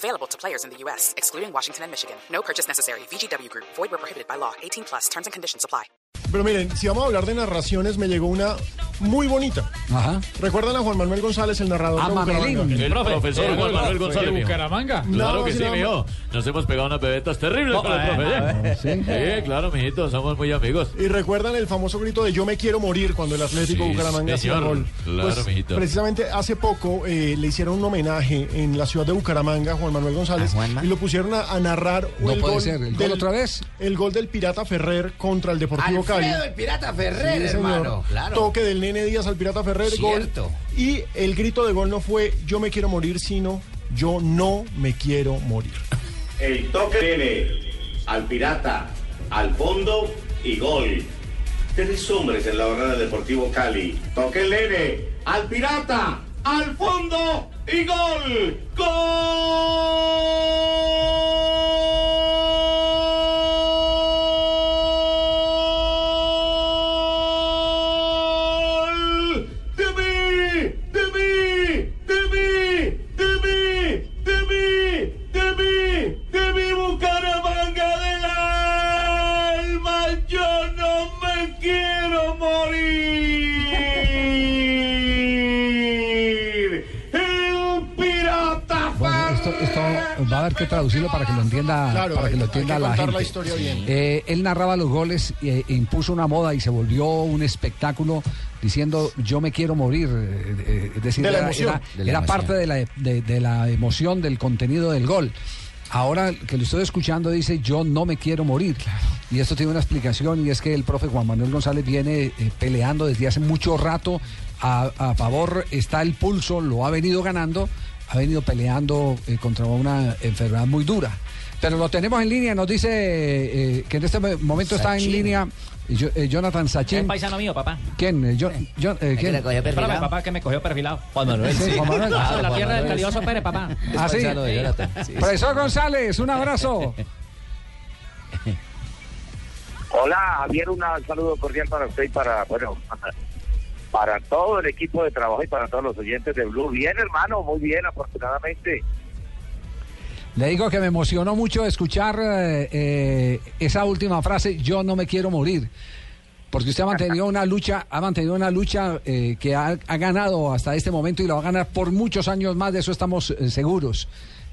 Available to players in the U.S., excluding Washington and Michigan. No purchase necessary. VGW Group. Void where prohibited by law. 18 plus. Terms and conditions apply. Pero miren, si vamos a hablar de narraciones, me llegó una muy bonita. Ajá. ¿Recuerdan a Juan Manuel González, el narrador A de. El profesor Juan Manuel González. mijo. Bucaramanga. Claro No, que sí, no, mijo. Nos hemos pegado unas bebetas terribles con el profe. Sí. Sí, claro, mijito, somos muy amigos. Y recuerdan el famoso grito de yo me quiero morir cuando el Atlético Sí, Bucaramanga hacía gol. Claro, mijito. precisamente hace poco eh, le hicieron un homenaje en la ciudad de Bucaramanga a Juan Manuel González y lo pusieron a, a narrar No el puede gol ser. ¿El gol otra vez? El gol del Pirata Ferrer contra el Deportivo Cali. Alfredo, el pirata Ferrer, Sí, hermano. Claro. Toque del Nene Díaz al Pirata Ferrer, Cierto. gol. Y el grito de gol no fue yo me quiero morir, sino yo no me quiero morir. El toque viene al pirata, al fondo y gol. Tres hombres en la barrera del Deportivo Cali. Toque el nene, al pirata, al fondo y gol. ¡Gol! Me quiero morir! ¡El pirata Bueno, esto, esto va a haber que traducirlo para que lo entienda, Claro, para que hay- lo hay que entienda la gente. la historia bien. Eh, él narraba los goles e impuso una moda y se volvió un espectáculo diciendo yo me quiero morir. eh, eh, es decir, De la era, emoción. era- De la era emoción. parte de la, de, de la emoción del contenido del gol. Ahora que lo estoy escuchando dice yo no me quiero morir. Y esto tiene una explicación y es que el profe Juan Manuel González viene eh, peleando desde hace mucho rato. A, a favor está el pulso, lo ha venido ganando, ha venido peleando eh, contra una enfermedad muy dura. Pero lo tenemos en línea, nos dice eh, que en este momento está en línea yo- eh, Jonathan Es Sachin. paisano mío, papá. ¿Quién? Eh, yo- yo- eh, ¿quién? Espérame, papá, que me cogió perfilado. Juan Manuel, Sí, sí. Juan Manuel. Ah, de la Juan tierra del calioso Pérez, papá. Ah, sí. Profesor González, un abrazo. Hola, Javier, un saludo cordial para usted y para, bueno, para todo el equipo de trabajo y para todos los oyentes de Blue. Bien, hermano, muy bien, afortunadamente. Le digo que me emocionó mucho escuchar eh, eh, esa última frase, yo no me quiero morir. Porque usted ha mantenido una lucha, ha mantenido una lucha eh, que ha, ha ganado hasta este momento y lo va a ganar por muchos años más, de eso estamos eh, seguros.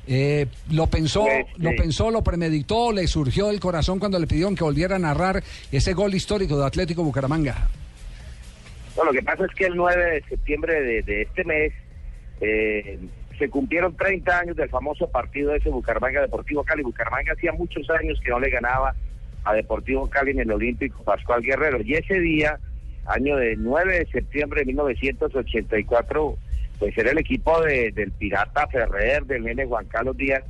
Eh, lo pensó, lo pensó, lo premeditó, le surgió del corazón cuando le pidieron que volviera a narrar ese gol histórico de Atlético Bucaramanga. No, lo que pasa es que el 9 de septiembre de, de este mes eh, se cumplieron 30 años del famoso partido ese Bucaramanga Deportivo Cali. Bucaramanga hacía muchos años que no le ganaba a Deportivo Cali en el Olímpico Pascual Guerrero. Y ese día, año de 9 de septiembre de 1984, pues era el equipo de- del Pirata Ferrer, del nene Juan Carlos Díaz.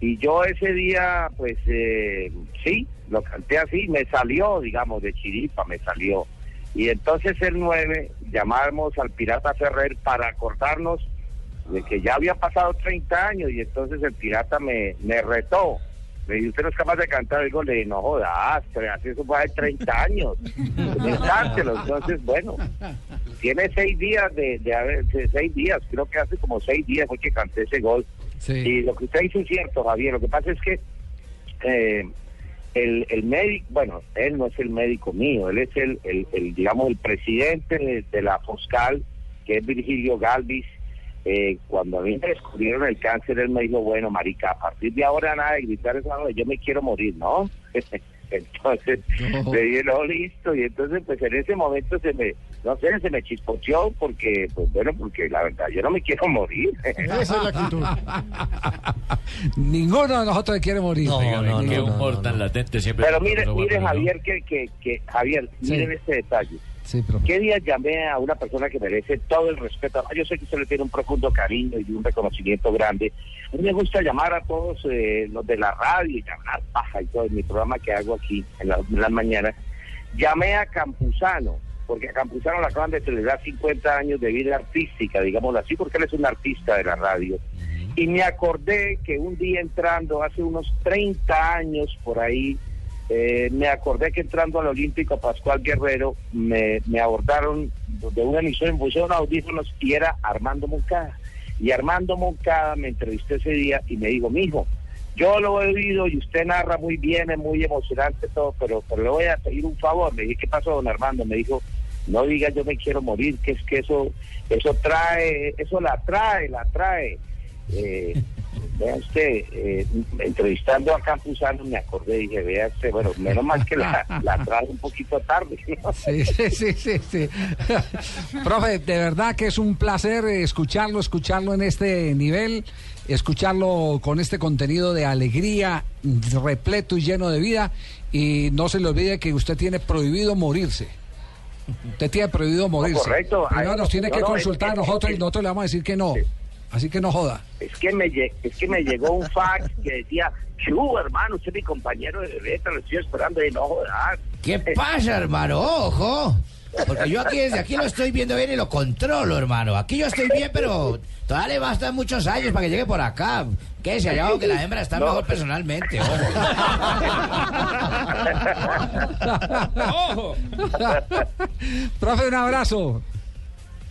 Y yo ese día, pues eh, sí, lo canté así, me salió, digamos, de chiripa, me salió. Y entonces el 9 llamamos al Pirata Ferrer para acordarnos de que ya había pasado 30 años y entonces el Pirata me, me retó. Me dijo, ¿usted no es capaz de cantar? Digo, le dije, no jodas, pero así eso fue hace 30 años. Entonces, bueno, tiene seis días de, de haber, seis días, creo que hace como seis días fue que canté ese gol. Y lo que usted dice es cierto, Javier. Lo que pasa es que eh, el, el médico, bueno, él no es el médico mío, él es el, el, el, digamos, el presidente de, de la Foscal, que es Virgilio Galvis. Eh, cuando a mí me descubrieron el cáncer, él me dijo, bueno, marica, a partir de ahora nada de gritar esa yo me quiero morir, ¿no? entonces, No. le dije, no, listo, y entonces, pues en ese momento se me, no sé, se me chispoteó, porque, pues bueno, porque la verdad, yo no me quiero morir. Esa es la actitud. Ninguno de nosotros quiere morir. Oiga, no, qué no, humor no, tan no. latente siempre. Pero mire, mire Javier, que, que, que Javier, Sí. miren este detalle. Sí, pero ¿Qué día llamé a una persona que merece todo el respeto? Yo sé que usted le tiene un profundo cariño y un reconocimiento grande. A mí me gusta llamar a todos eh, los de la radio y hablar paja y todo en mi programa que hago aquí en, la- en las mañanas. Llamé a Campuzano, porque a Campuzano le acaban de celebrar 50 años de vida artística, digámoslo así, porque él es un artista de la radio. Y me acordé que un día entrando, hace unos 30 años por ahí, eh, me acordé que entrando al Olímpico Pascual Guerrero, me, abordaron de una emisión, me pusieron audífonos y era Armando Moncada. Y Armando Moncada me entrevistó ese día y me dijo, mijo, yo lo he oído y usted narra muy bien, es muy emocionante todo, pero, pero le voy a pedir un favor. Me dije, ¿qué pasó, don Armando? Me dijo, no diga yo me quiero morir, que es que eso, eso trae, eso la trae, la trae. Eh, vea usted, eh, entrevistando a Campuzano me acordé y dije, vea usted, bueno, menos mal que la, la trae un poquito tarde. ¿no? Sí, sí, sí, sí, sí. Profe, de verdad que es un placer escucharlo, escucharlo en este nivel, escucharlo con este contenido de alegría, repleto y lleno de vida. Y no se le olvide que usted tiene prohibido morirse. Usted tiene prohibido morirse. correcto. Primero nos tiene No, que no, es consultar a nosotros y nosotros le vamos a decir que no. Así que no joda. Es que me es que me llegó un fax que decía, Chu, hermano, usted es mi compañero de beta, lo estoy esperando y no jodas. ¿Qué pasa, hermano? Ojo. Porque yo aquí desde aquí lo estoy viendo bien y lo controlo, hermano. Aquí yo estoy bien, pero todavía le bastan muchos años para que llegue por acá. Quédese allá que la hembra está No. mejor personalmente, ojo. ¡Ojo! Profe, un abrazo.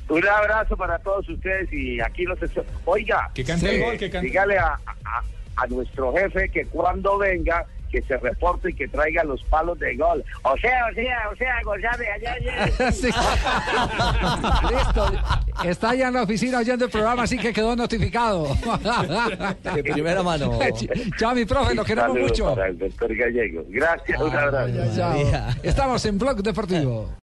Un abrazo para todos ustedes y aquí los... estoy- Oiga, Que cante el gol, que cante. dígale a, a- a nuestro jefe que cuando venga, que se reporte y que traiga los palos de gol. O sea, o sea, o sea, González, allá, allá. Sí. Listo. Está ya en la oficina oyendo el programa, así que quedó notificado. De primera mano. Chao, mi profe, lo queremos Saludos mucho. Para el doctor Gallego. Gracias, un abrazo. Chao. Estamos en Blog Deportivo.